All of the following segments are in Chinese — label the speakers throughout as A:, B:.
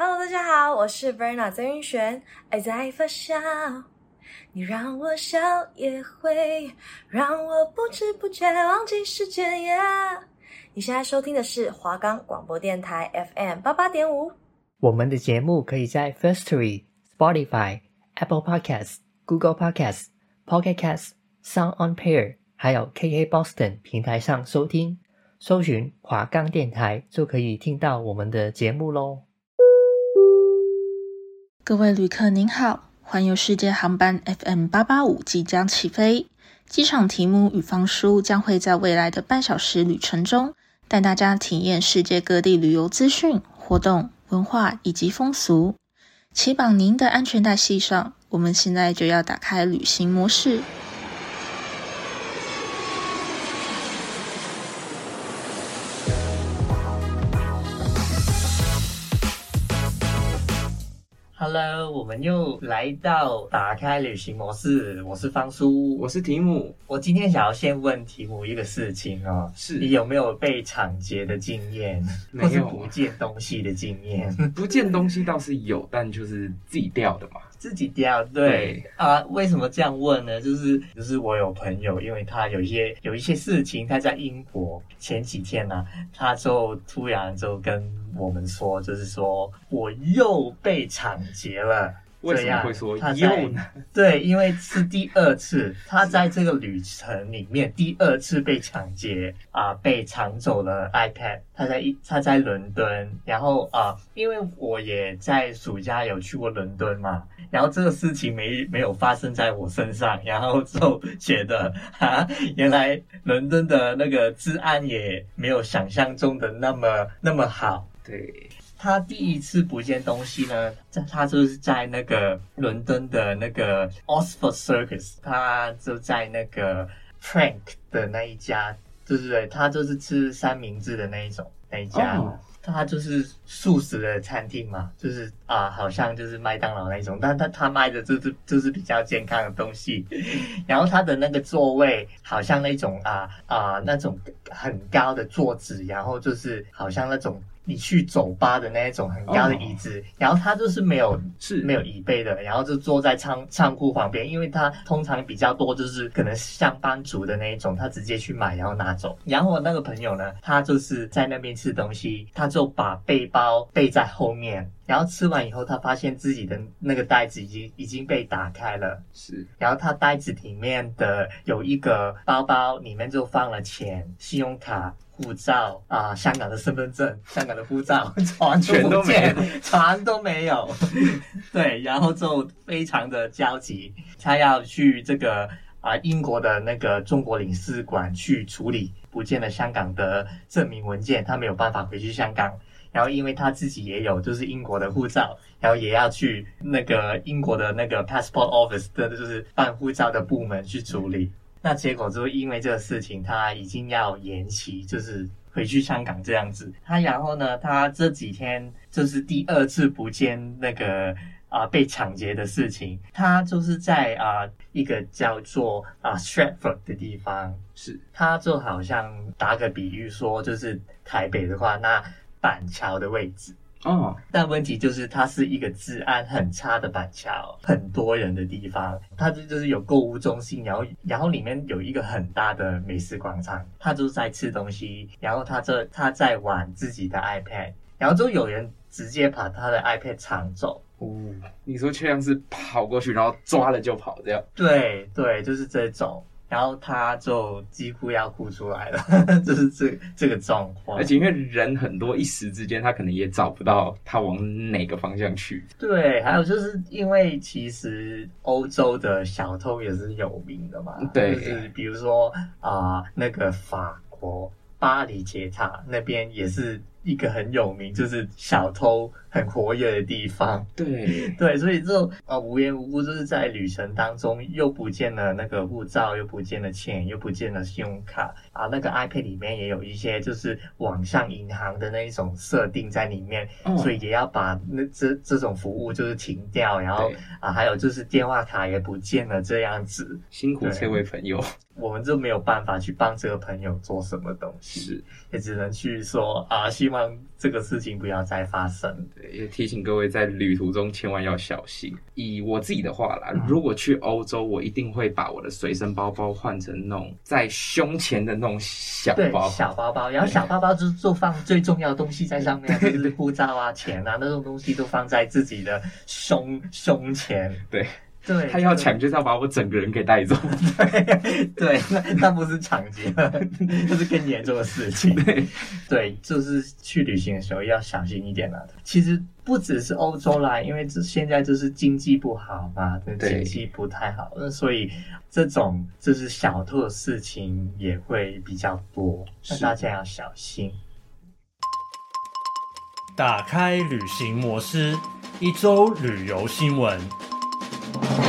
A: Hello，大家好，我是 Verna 曾云璇。爱在发酵，你让我笑也会让我不知不觉忘记时间。Yeah! 你现在收听的是华冈广播电台 FM 八八点五。
B: 我们的节目可以在 Firstory、Spotify、Apple Podcasts、Google Podcasts、Pocket Casts、Sound On Pair，还有 KK Boston 平台上收听。搜寻华冈电台就可以听到我们的节目喽。
C: 各位旅客您好，环游世界航班 FM 八八五即将起飞，机场题目与方叔将会在未来的半小时旅程中，带大家体验世界各地旅游资讯、活动、文化以及风俗。请绑您的安全带系上，我们现在就要打开旅行模式。
B: Hello，我们又来到打开旅行模式。我是方叔，
D: 我是提姆。
B: 我今天想要先问提姆一个事情哦，
D: 是
B: 你有没有被抢劫的经验，
D: 没有
B: 或是不见东西的经验？
D: 不见东西倒是有，但就是自己掉的嘛。
B: 自己掉，对啊？为什么这样问呢？就是就是我有朋友，因为他有一些有一些事情，他在英国前几天呢、啊，他就突然就跟我们说，就是说我又被抢劫了。
D: 为什么会说
B: 他
D: 又呢？
B: 对，因为是第二次，他在这个旅程里面第二次被抢劫啊、呃，被抢走了 iPad。他在一他在伦敦，然后啊、呃，因为我也在暑假有去过伦敦嘛，然后这个事情没没有发生在我身上，然后就觉得哈，原来伦敦的那个治安也没有想象中的那么那么好，
D: 对。
B: 他第一次不见东西呢，在他就是在那个伦敦的那个 Oxford Circus，他就在那个 Prank 的那一家，对对对，他就是吃三明治的那一种那一家，哦、他就是素食的餐厅嘛，就是啊，好像就是麦当劳那一种，但他他卖的就是就是比较健康的东西，然后他的那个座位好像那种啊啊那种很高的桌子，然后就是好像那种。你去酒吧的那一种很高的椅子，oh. 然后他就是没有是没有椅背的，然后就坐在仓仓库旁边，因为他通常比较多就是可能上班族的那一种，他直接去买然后拿走。然后我那个朋友呢，他就是在那边吃东西，他就把背包背在后面，然后吃完以后，他发现自己的那个袋子已经已经被打开了，
D: 是，然
B: 后他袋子里面的有一个包包，里面就放了钱、信用卡。护照啊，香港的身份证、香港的护照，全都没有，全都没有。对，然后就非常的焦急，他要去这个啊英国的那个中国领事馆去处理不见了香港的证明文件，他没有办法回去香港。然后因为他自己也有就是英国的护照，然后也要去那个英国的那个 passport office 的就是办护照的部门去处理。那结果就因为这个事情，他已经要延期，就是回去香港这样子。他然后呢，他这几天就是第二次不见那个啊、呃、被抢劫的事情。他就是在啊、呃、一个叫做啊、呃、Stratford 的地方，是他就好像打个比喻说，就是台北的话，那板桥的位置。哦，但问题就是它是一个治安很差的板桥，很多人的地方。它就就是有购物中心，然后然后里面有一个很大的美食广场。他就在吃东西，然后他这他在玩自己的 iPad，然后就有人直接把他的 iPad 抢走。
D: 哦，你说就像是跑过去，然后抓了就跑这样？
B: 对对，就是这种。然后他就几乎要哭出来了，就是这这个状况。
D: 而且因为人很多，一时之间他可能也找不到他往哪个方向去。
B: 对，还有就是因为其实欧洲的小偷也是有名的嘛。
D: 对，
B: 就是比如说啊、呃，那个法国巴黎铁塔那边也是。一个很有名，就是小偷很活跃的地方。
D: 对
B: 对，所以就啊无缘无故就是在旅程当中又不见了那个护照，又不见了钱，又不见了信用卡啊。那个 iPad 里面也有一些就是网上银行的那一种设定在里面，嗯、所以也要把那这这种服务就是停掉。然后啊，还有就是电话卡也不见了这样子。
D: 辛苦这位朋友。
B: 我们就没有办法去帮这个朋友做什么东西，是也只能去说啊，希望这个事情不要再发生。
D: 对，也提醒各位在旅途中千万要小心。以我自己的话啦，如果去欧洲，我一定会把我的随身包包换成那种在胸前的那种小包，
B: 小包包，然后小包包就就放最重要的东西在上面，就是护照啊、钱啊那种东西都放在自己的胸胸前。
D: 对。
B: 对，
D: 他要抢就是要把我整个人给带走。
B: 对，对，那那不是抢劫，这是更严重的事情。对，对，就是去旅行的时候要小心一点了。其实不只是欧洲啦，因为这现在就是经济不好嘛，经济不太好，那所以这种就是小偷的事情也会比较多，那大家要小心。
E: 打开旅行模式，一周旅游新闻。Thank you.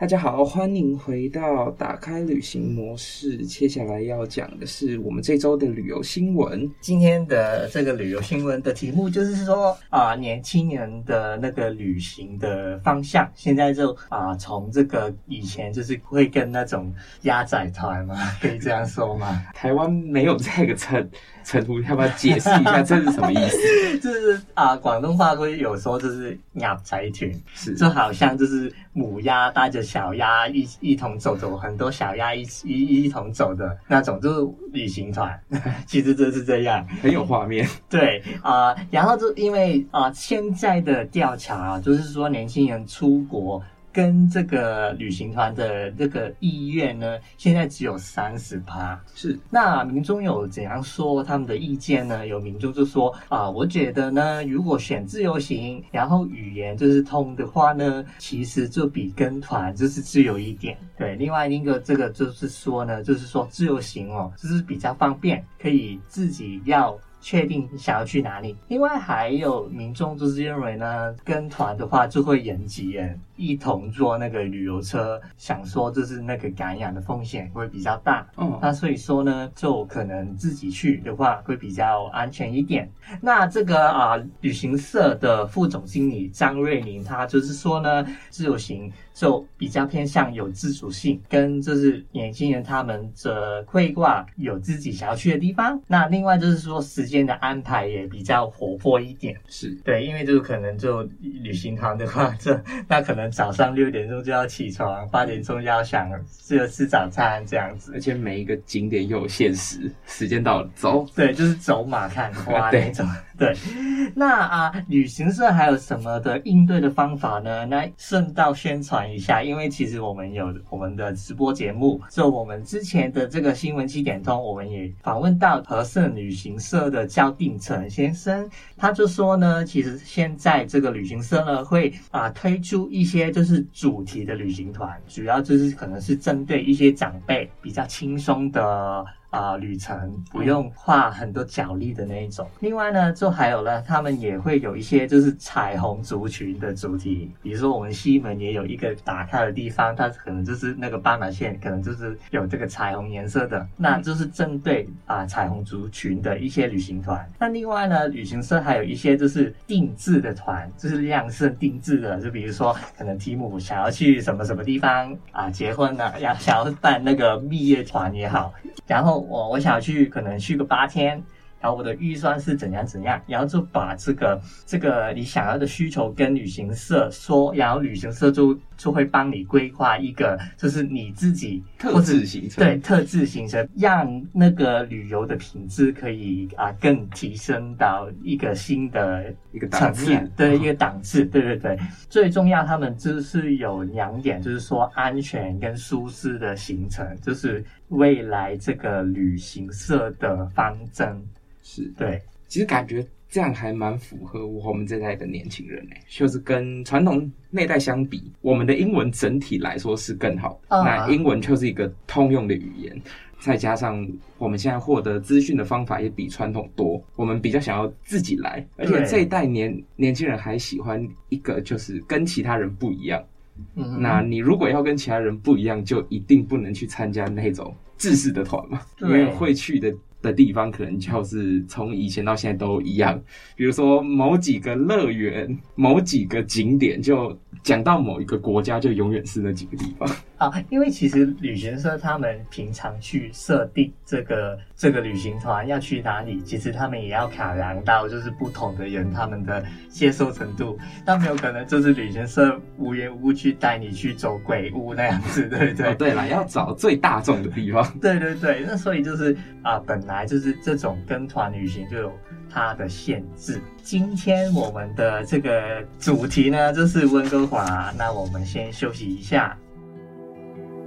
D: 大家好，欢迎回到打开旅行模式。接下来要讲的是我们这周的旅游新闻。
B: 今天的这个旅游新闻的题目就是说啊，年轻人的那个旅行的方向，现在就啊，从这个以前就是会跟那种鸭仔团嘛，可以这样说吗？
D: 台湾没有这个称。陈图，要不要解释一下这是什么意思？
B: 就是啊，广东话会有时候就是鸭仔团，是就好像就是母鸭带着小鸭一一同走走，很多小鸭一一一同走的那种，就是旅行团。其实就是这样，
D: 很有画面。
B: 对啊，然后就因为啊，现在的调查啊，就是说年轻人出国。跟这个旅行团的这个意愿呢，现在只有三十趴。
D: 是，
B: 那民众有怎样说他们的意见呢？有民众就说啊，我觉得呢，如果选自由行，然后语言就是通的话呢，其实就比跟团就是自由一点。对，另外一个这个就是说呢，就是说自由行哦，就是比较方便，可以自己要。确定想要去哪里？另外还有民众就是认为呢，跟团的话就会人挤人，一同坐那个旅游车，想说就是那个感染的风险会比较大。嗯，那所以说呢，就可能自己去的话会比较安全一点。那这个啊，旅行社的副总经理张瑞宁他就是说呢，自由行就比较偏向有自主性，跟就是年轻人他们的规划有自己想要去的地方。那另外就是说时间的安排也比较活泼一点，
D: 是
B: 对，因为就可能就旅行团的话，这那可能早上六点钟就要起床，八点钟就要想就吃早餐这样子，
D: 而且每一个景点又有限时，时间到了走，
B: 对，就是走马看花那种。对，那啊，旅行社还有什么的应对的方法呢？那顺道宣传一下，因为其实我们有我们的直播节目，就我们之前的这个新闻七点通，我们也访问到和盛旅行社的焦定成先生，他就说呢，其实现在这个旅行社呢会啊推出一些些就是主题的旅行团，主要就是可能是针对一些长辈比较轻松的。啊、呃，旅程不用花很多脚力的那一种。另外呢，就还有呢，他们也会有一些就是彩虹族群的主题，比如说我们西门也有一个打开的地方，它可能就是那个斑马线，可能就是有这个彩虹颜色的，那就是针对啊、呃、彩虹族群的一些旅行团。那另外呢，旅行社还有一些就是定制的团，就是量身定制的，就比如说可能提姆想要去什么什么地方啊结婚了，要想要办那个蜜月团也好，然后。我我想去，可能去个八天，然后我的预算是怎样怎样，然后就把这个这个你想要的需求跟旅行社说，然后旅行社就就会帮你规划一个，就是你自己
D: 特制行程，
B: 对，特制行程，让那个旅游的品质可以啊更提升到一个新的一个层面，对，一个档次，对对对。最重要，他们就是有两点，就是说安全跟舒适的行程，就是未来这个旅行社的方针。
D: 是
B: 对，
D: 其实感觉这样还蛮符合我们这代的年轻人呢，就是跟传统那代相比，我们的英文整体来说是更好的。Uh. 那英文就是一个通用的语言，再加上我们现在获得资讯的方法也比传统多，我们比较想要自己来，而且这一代年年轻人还喜欢一个就是跟其他人不一样。嗯，那你如果要跟其他人不一样，就一定不能去参加那种制式的团嘛，因为会去的的地方，可能就是从以前到现在都一样。比如说某几个乐园、某几个景点，就讲到某一个国家，就永远是那几个地方。
B: 啊，因为其实旅行社他们平常去设定这个这个旅行团要去哪里，其实他们也要考量到就是不同的人他们的接受程度。但没有可能就是旅行社无缘无故去带你去走鬼屋那样子，对不对？
D: 哦，对了，要找最大众的地方。
B: 对对对，那所以就是啊，本来就是这种跟团旅行就有它的限制。今天我们的这个主题呢，就是温哥华。那我们先休息一下。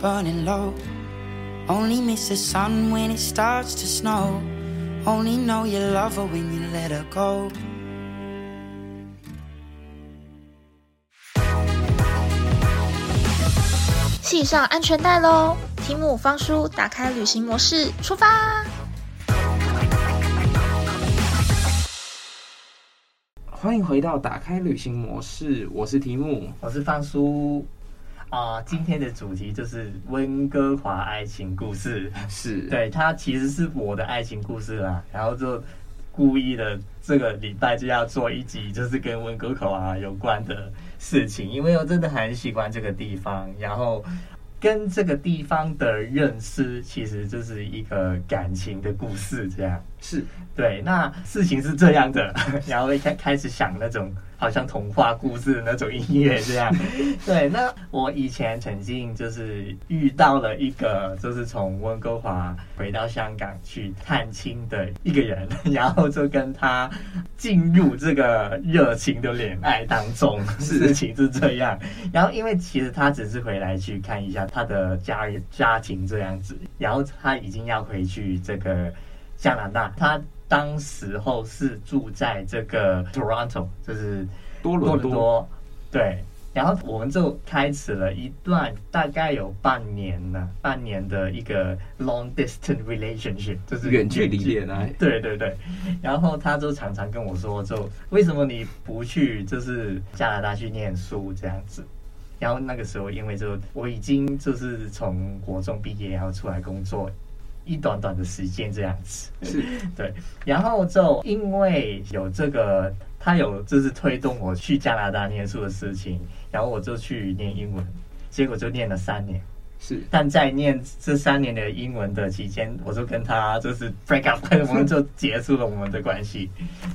F: Burning low. Only miss the sun when it starts to snow. Only know you love her when you let her go.
C: 系上安全带喽！提姆方叔打开旅行模式，出发！
D: 欢迎回到打开旅行模式，我是提姆，
B: 我是方叔啊、呃。今天的主题就是温哥华爱情故事，
D: 是
B: 对，它其实是我的爱情故事啦。然后就故意的这个礼拜就要做一集，就是跟温哥华有关的。事情，因为我真的很喜欢这个地方，然后跟这个地方的认识，其实就是一个感情的故事，这样。
D: 是
B: 对，那事情是这样的，然后一开开始想那种。好像童话故事的那种音乐这样，对。那我以前曾经就是遇到了一个，就是从温哥华回到香港去探亲的一个人，然后就跟他进入这个热情的恋爱当中，事情是这样。然后因为其实他只是回来去看一下他的家人家庭这样子，然后他已经要回去这个加拿大，他。当时候是住在这个 Toronto，就是多伦多，多，对。然后我们就开始了一段大概有半年了，半年的一个 long distance relationship，就是
D: 远距离恋爱。
B: 对对对。然后他就常常跟我说，就为什么你不去就是加拿大去念书这样子？然后那个时候因为就我已经就是从国中毕业，然后出来工作。一短短的时间这样子，
D: 是。
B: 对，然后就因为有这个，他有就是推动我去加拿大念书的事情，然后我就去念英文，结果就念了三年，
D: 是，
B: 但在念这三年的英文的期间，我就跟他就是 break up，我们就结束了我们的关系，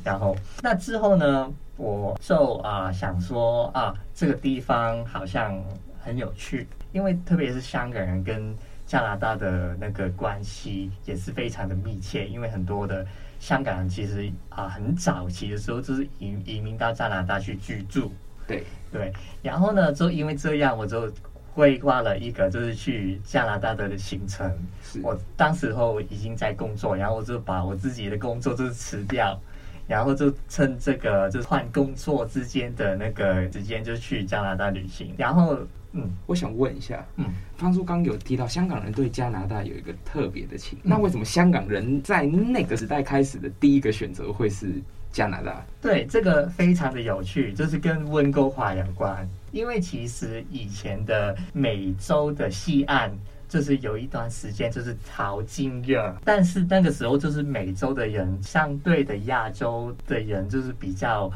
B: 然后那之后呢，我就啊、呃、想说啊，这个地方好像很有趣，因为特别是香港人跟。加拿大的那个关系也是非常的密切，因为很多的香港人其实啊，很早期的时候就是移移民到加拿大去居住。
D: 对
B: 对，然后呢，就因为这样，我就规划了一个就是去加拿大的行程。我当时候已经在工作，然后我就把我自己的工作就是辞掉，然后就趁这个就是换工作之间的那个时间就去加拿大旅行，然后。
D: 嗯，我想问一下，嗯，方叔刚有提到香港人对加拿大有一个特别的情，嗯，那为什么香港人在那个时代开始的第一个选择会是加拿大？
B: 对，这个非常的有趣，就是跟温哥华有关。因为其实以前的美洲的西岸，就是有一段时间就是淘金热，但是那个时候就是美洲的人相对的亚洲的人就是比较。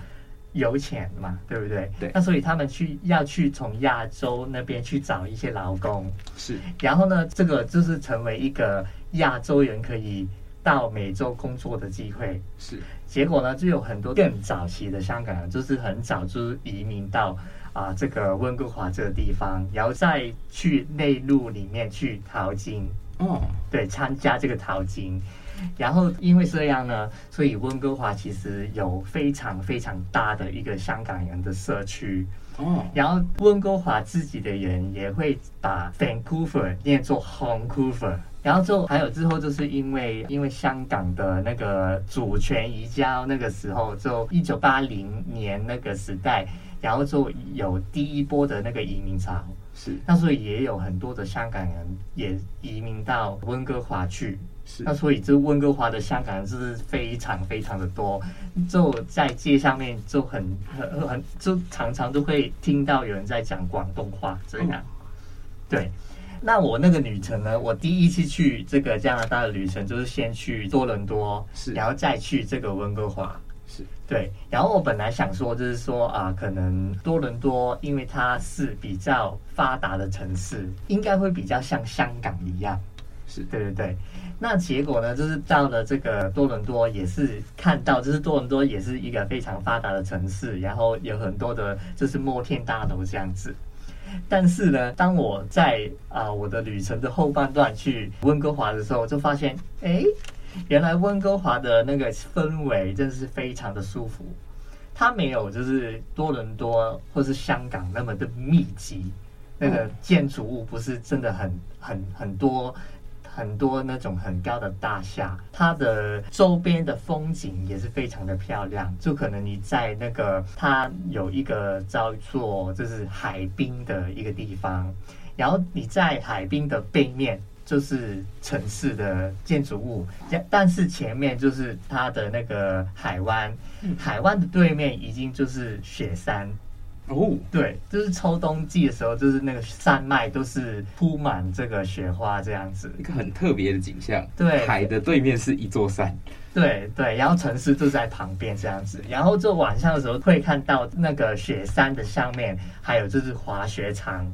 B: 有钱嘛，对不对？
D: 对。
B: 那所以他们去要去从亚洲那边去找一些劳工，
D: 是。
B: 然后呢，这个就是成为一个亚洲人可以到美洲工作的机会。
D: 是。
B: 结果呢，就有很多更早期的香港人，就是很早就移民到啊、呃、这个温哥华这个地方，然后再去内陆里面去淘金。
D: 哦。
B: 对，参加这个淘金。然后因为这样呢，所以温哥华其实有非常非常大的一个香港人的社区
D: 哦。
B: 然后温哥华自己的人也会把 Vancouver 念作 Honcouver。然后就还有之后就是因为因为香港的那个主权移交，那个时候就一九八零年那个时代，然后就有第一波的那个移民潮。
D: 是，
B: 那所以也有很多的香港人也移民到温哥华去。
D: 是，
B: 那所以这温哥华的香港人是非常非常的多，就在街上面就很很很就常常都会听到有人在讲广东话这样。对，那我那个旅程呢，我第一次去这个加拿大的旅程就是先去多伦多，
D: 是，
B: 然后再去这个温哥华，
D: 是。
B: 对。然后我本来想说就是说啊，可能多伦多因为它是比较发达的城市，应该会比较像香港一样。
D: 是
B: 对对对，那结果呢，就是到了这个多伦多，也是看到，就是多伦多也是一个非常发达的城市，然后有很多的，就是摩天大楼这样子。但是呢，当我在啊、呃、我的旅程的后半段去温哥华的时候，就发现，哎，原来温哥华的那个氛围真的是非常的舒服，它没有就是多伦多或是香港那么的密集，那个建筑物不是真的很很很多。很多那种很高的大厦，它的周边的风景也是非常的漂亮。就可能你在那个，它有一个叫做就是海滨的一个地方，然后你在海滨的背面就是城市的建筑物，但是前面就是它的那个海湾，海湾的对面已经就是雪山。
D: 哦，
B: 对，就是秋冬季的时候，就是那个山脉都是铺满这个雪花，这样子，
D: 一个很特别的景象。
B: 对，
D: 海的对面是一座山。
B: 对对，然后城市就在旁边这样子，然后就晚上的时候会看到那个雪山的上面，还有就是滑雪场，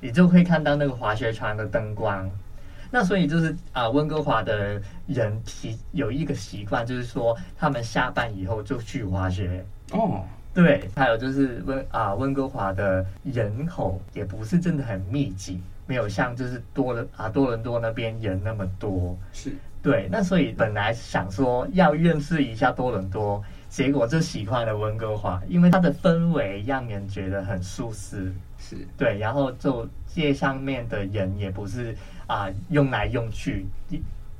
B: 你就会看到那个滑雪场的灯光。那所以就是啊，温哥华的人习有一个习惯，就是说他们下班以后就去滑雪
D: 哦。
B: 对，还有就是温啊，温哥华的人口也不是真的很密集，没有像就是多伦啊多伦多那边人那么多。
D: 是，
B: 对，那所以本来想说要认识一下多伦多，结果就喜欢了温哥华，因为它的氛围让人觉得很舒适。
D: 是
B: 对，然后就街上面的人也不是啊用来用去，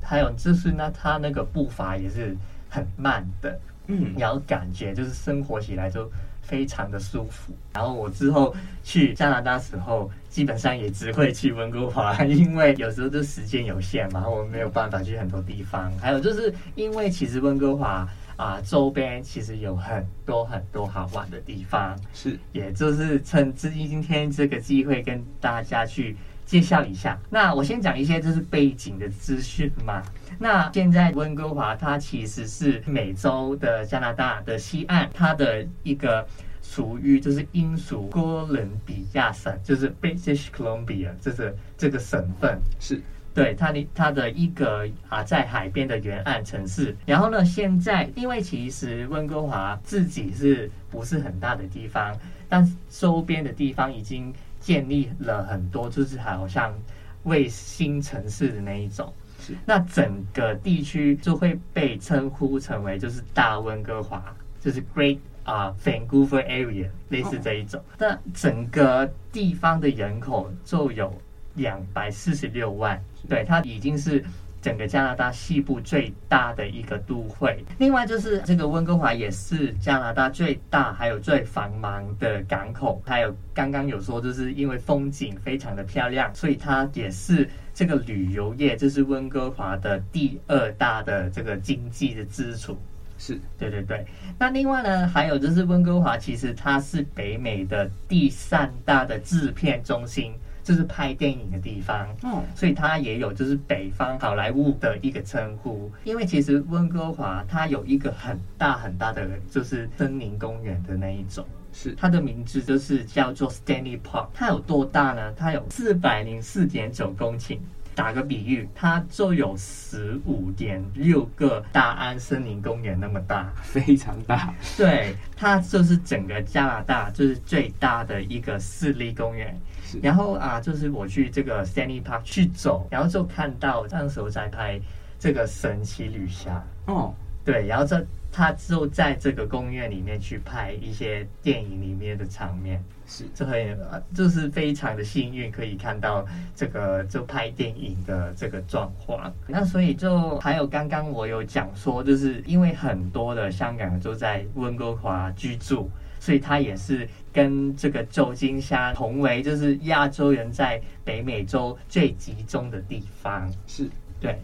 B: 还有就是呢，他那个步伐也是很慢的。嗯，然后感觉就是生活起来就非常的舒服。然后我之后去加拿大时候，基本上也只会去温哥华，因为有时候就时间有限嘛，我没有办法去很多地方。还有就是因为其实温哥华啊周边其实有很多很多好玩的地方，
D: 是，
B: 也就是趁今今天这个机会跟大家去介绍一下。那我先讲一些就是背景的资讯嘛。那现在温哥华它其实是美洲的加拿大的西岸，它的一个属于就是英属哥伦比亚省，就是 British Columbia，这是这个省份
D: 是
B: 对它的它的一个啊在海边的沿岸城市。然后呢，现在因为其实温哥华自己是不是很大的地方，但周边的地方已经建立了很多，就是好像卫星城市的那一种。那整个地区就会被称呼成为就是大温哥华，就是 Great 啊、uh, Vancouver Area，类似这一种。那整个地方的人口就有两百四十六万，对，它已经是整个加拿大西部最大的一个都会。另外就是这个温哥华也是加拿大最大还有最繁忙的港口，还有刚刚有说就是因为风景非常的漂亮，所以它也是。这个旅游业就是温哥华的第二大的这个经济的支柱，
D: 是
B: 对对对。那另外呢，还有就是温哥华其实它是北美的第三大的制片中心，就是拍电影的地方。嗯，所以它也有就是北方好莱坞的一个称呼。因为其实温哥华它有一个很大很大的就是森林公园的那一种。
D: 是，
B: 它的名字就是叫做 Stanley Park。它有多大呢？它有四百零四点九公顷。打个比喻，它就有十五点六个大安森林公园那么大，
D: 非常大。
B: 对，它就是整个加拿大就是最大的一个市立公园。是，然后啊，就是我去这个 Stanley Park 去走，然后就看到当时候在拍这个神奇女侠。哦，对，然后这。他就在这个公园里面去拍一些电影里面的场面，是，这很就是非常的幸运，可以看到这个就拍电影的这个状况。那所以就还有刚刚我有讲说，就是因为很多的香港人都在温哥华居住，所以他也是跟这个旧金山同为就是亚洲人在北美洲最集中的地方，
D: 是
B: 对。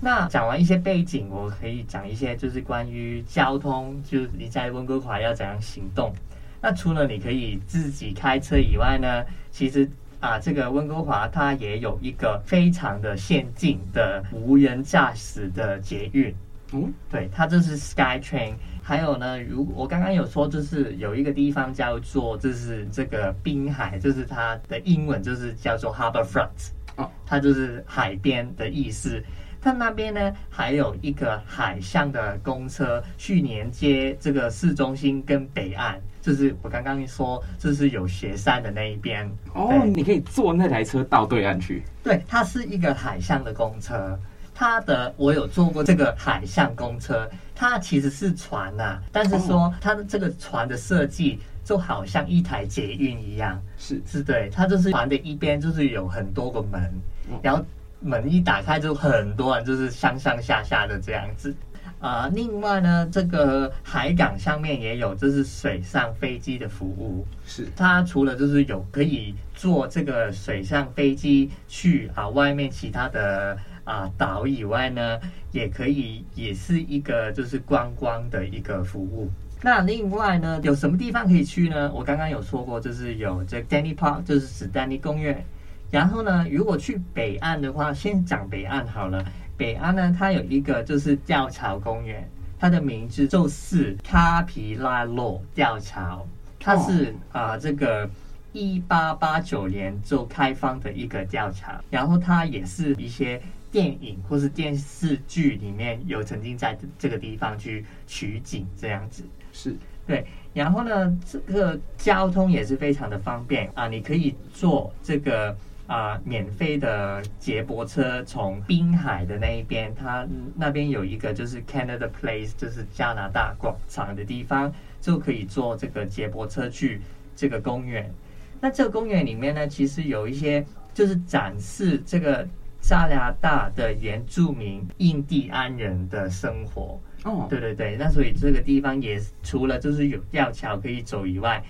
B: 那讲完一些背景，我可以讲一些就是关于交通，就是你在温哥华要怎样行动。那除了你可以自己开车以外呢，其实啊，这个温哥华它也有一个非常的先进的无人驾驶的捷运。嗯，对，它就是 SkyTrain。还有呢，如我刚刚有说，就是有一个地方叫做，就是这个滨海，就是它的英文就是叫做 Harbourfront。哦，它就是海边的意思。它那边呢，还有一个海上的公车去连接这个市中心跟北岸，就是我刚刚说，就是有雪山的那一边。
D: 哦，你可以坐那台车到对岸去。
B: 对，它是一个海上的公车。它的我有坐过这个海上公车，它其实是船呐、啊，但是说它的这个船的设计就好像一台捷运一样。
D: 是
B: 是，对，它就是船的一边就是有很多个门，然后。门一打开，就很多人就是上上下下的这样子啊、呃。另外呢，这个海港上面也有就是水上飞机的服务。
D: 是
B: 它除了就是有可以坐这个水上飞机去啊外面其他的啊岛以外呢，也可以也是一个就是观光的一个服务。那另外呢，有什么地方可以去呢？我刚刚有说过，就是有这 Stanley Park，就是史丹利公园。然后呢，如果去北岸的话，先讲北岸好了。北岸呢，它有一个就是吊桥公园，它的名字就是卡皮拉洛吊桥。它是啊、呃，这个一八八九年就开放的一个吊桥，然后它也是一些电影或是电视剧里面有曾经在这个地方去取景这样子。
D: 是
B: 对，然后呢，这个交通也是非常的方便啊，你可以坐这个啊免费的接驳车从滨海的那一边，它那边有一个就是 Canada Place，就是加拿大广场的地方，就可以坐这个接驳车去这个公园。那这个公园里面呢，其实有一些就是展示这个加拿大的原住民印第安人的生活。哦，对对对，那所以这个地方也除了就是有吊桥可以走以外，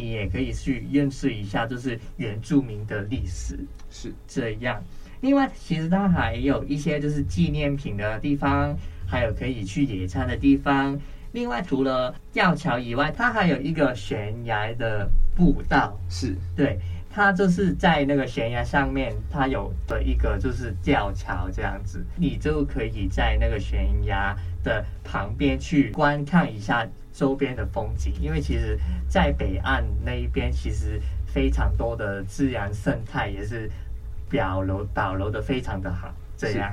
B: 你也可以去认识一下就是原住民的历史。
D: 是
B: 这样。另外，其实它还有一些就是纪念品的地方，还有可以去野餐的地方。另外，除了吊桥以外，它还有一个悬崖的步道，
D: 是
B: 对，它就是在那个悬崖上面，它有的一个就是吊桥这样子，你就可以在那个悬崖的旁边去观看一下周边的风景，因为其实，在北岸那一边，其实非常多的自然生态也是表楼保留的非常的好，这样。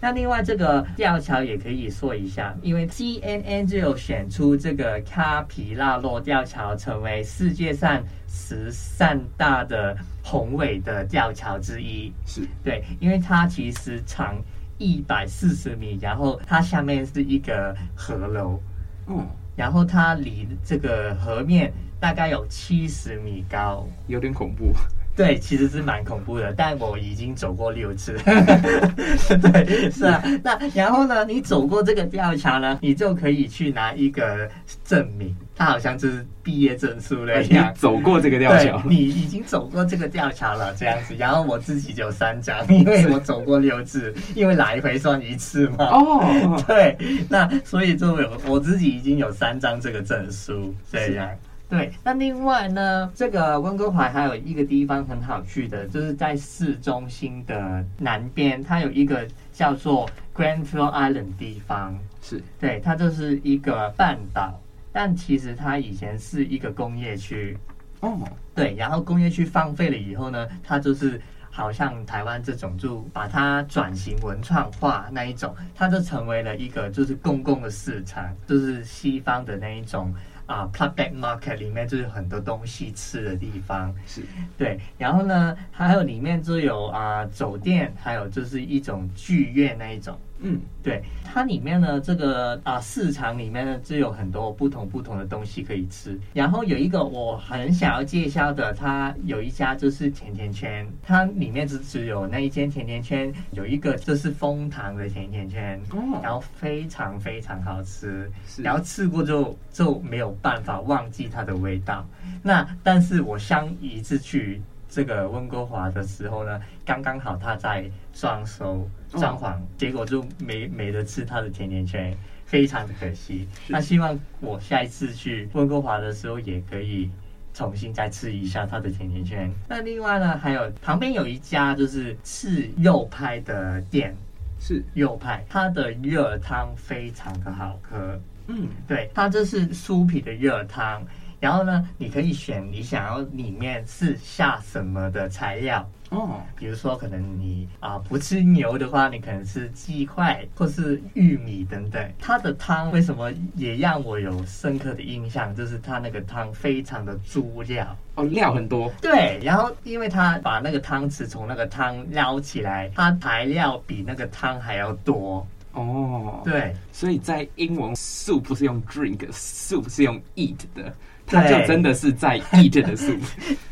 B: 那另外这个吊桥也可以说一下，因为 CNN 就有选出这个卡皮拉洛吊桥成为世界上十三大的宏伟的吊桥之一。
D: 是
B: 对，因为它其实长一百四十米，然后它下面是一个河流，嗯，然后它离这个河面大概有七十米高，
D: 有点恐怖。
B: 对，其实是蛮恐怖的，但我已经走过六次。对，是啊。那然后呢，你走过这个吊桥呢，你就可以去拿一个证明，它好像就是毕业证书了一样。
D: 走过这个吊桥，
B: 你已经走过这个吊桥了，这样子。然后我自己就三张，因为我走过六次，因为来回算一次嘛。哦，对。那所以就有我自己已经有三张这个证书，这样。对，那另外呢，这个温哥华还有一个地方很好去的，就是在市中心的南边，它有一个叫做 Granville Island 地方，
D: 是。
B: 对，它就是一个半岛，但其实它以前是一个工业区，哦，对，然后工业区荒废了以后呢，它就是好像台湾这种，就把它转型文创化那一种，它就成为了一个就是公共的市场，就是西方的那一种。啊 p l u b a c k Market 里面就是很多东西吃的地方，
D: 是
B: 对。然后呢，还有里面就有啊酒店，还有就是一种剧院那一种。嗯，对，它里面呢，这个啊市场里面呢，就有很多不同不同的东西可以吃。然后有一个我很想要介绍的，它有一家就是甜甜圈，它里面只只有那一间甜甜圈，有一个就是枫糖的甜甜圈，哦，然后非常非常好吃，然后吃过就就没有办法忘记它的味道。那但是我上一次去。这个温哥华的时候呢，刚刚好他在装修装潢，结果就没没得吃他的甜甜圈，非常的可惜。那希望我下一次去温哥华的时候，也可以重新再吃一下他的甜甜圈。那另外呢，还有旁边有一家就是吃肉派的店，
D: 是
B: 肉派，它的热汤非常的好喝。嗯，对，它这是酥皮的热汤。然后呢，你可以选你想要里面是下什么的材料哦，比如说可能你啊、呃、不吃牛的话，你可能是鸡块或是玉米等等。它的汤为什么也让我有深刻的印象？就是它那个汤非常的足料
D: 哦，料很多。
B: 对，然后因为它把那个汤匙从那个汤捞起来，它材料比那个汤还要多哦。对，
D: 所以在英文 soup 是用 drink，soup 是用 eat 的。它就真的是在 eat 的素，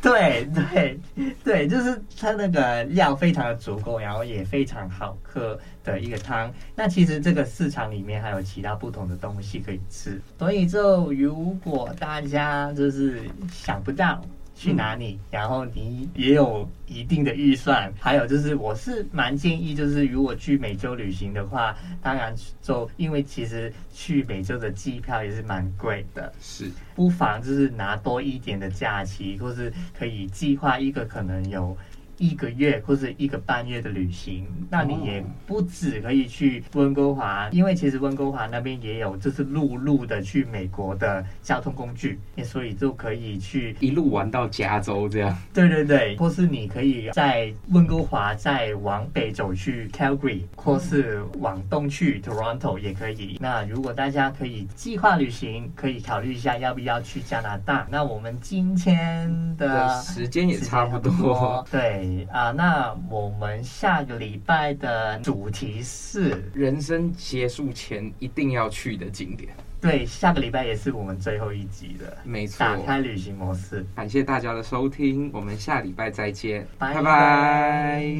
B: 对对对，就是它那个料非常的足够，然后也非常好喝的一个汤。那其实这个市场里面还有其他不同的东西可以吃，所以就如果大家就是想不到。去哪里？然后你也有一定的预算，还有就是，我是蛮建议，就是如果去美洲旅行的话，当然就因为其实去美洲的机票也是蛮贵的，
D: 是
B: 不妨就是拿多一点的假期，或是可以计划一个可能有一个月或者一个半月的旅行。那你也不止可以去温哥华，因为其实温哥华那边也有就是陆路的去美国的交通工具，所以就可以去
D: 一路玩到加州这样。
B: 对对对，或是你可以在温哥华再往北走去 Calgary，或是往东去 Toronto 也可以。那如果大家可以计划旅行，可以考虑一下要不要去加拿大。那我们今天的
D: 时间也差不多。
B: 对啊，那我们下个礼拜的主题是
D: 人生结束前一定要去的景点。
B: 对，下个礼拜也是我们最后一集了，
D: 没错。
B: 打开旅行模式，
D: 感谢大家的收听，我们下礼拜再见，
B: 拜拜。
D: 拜拜。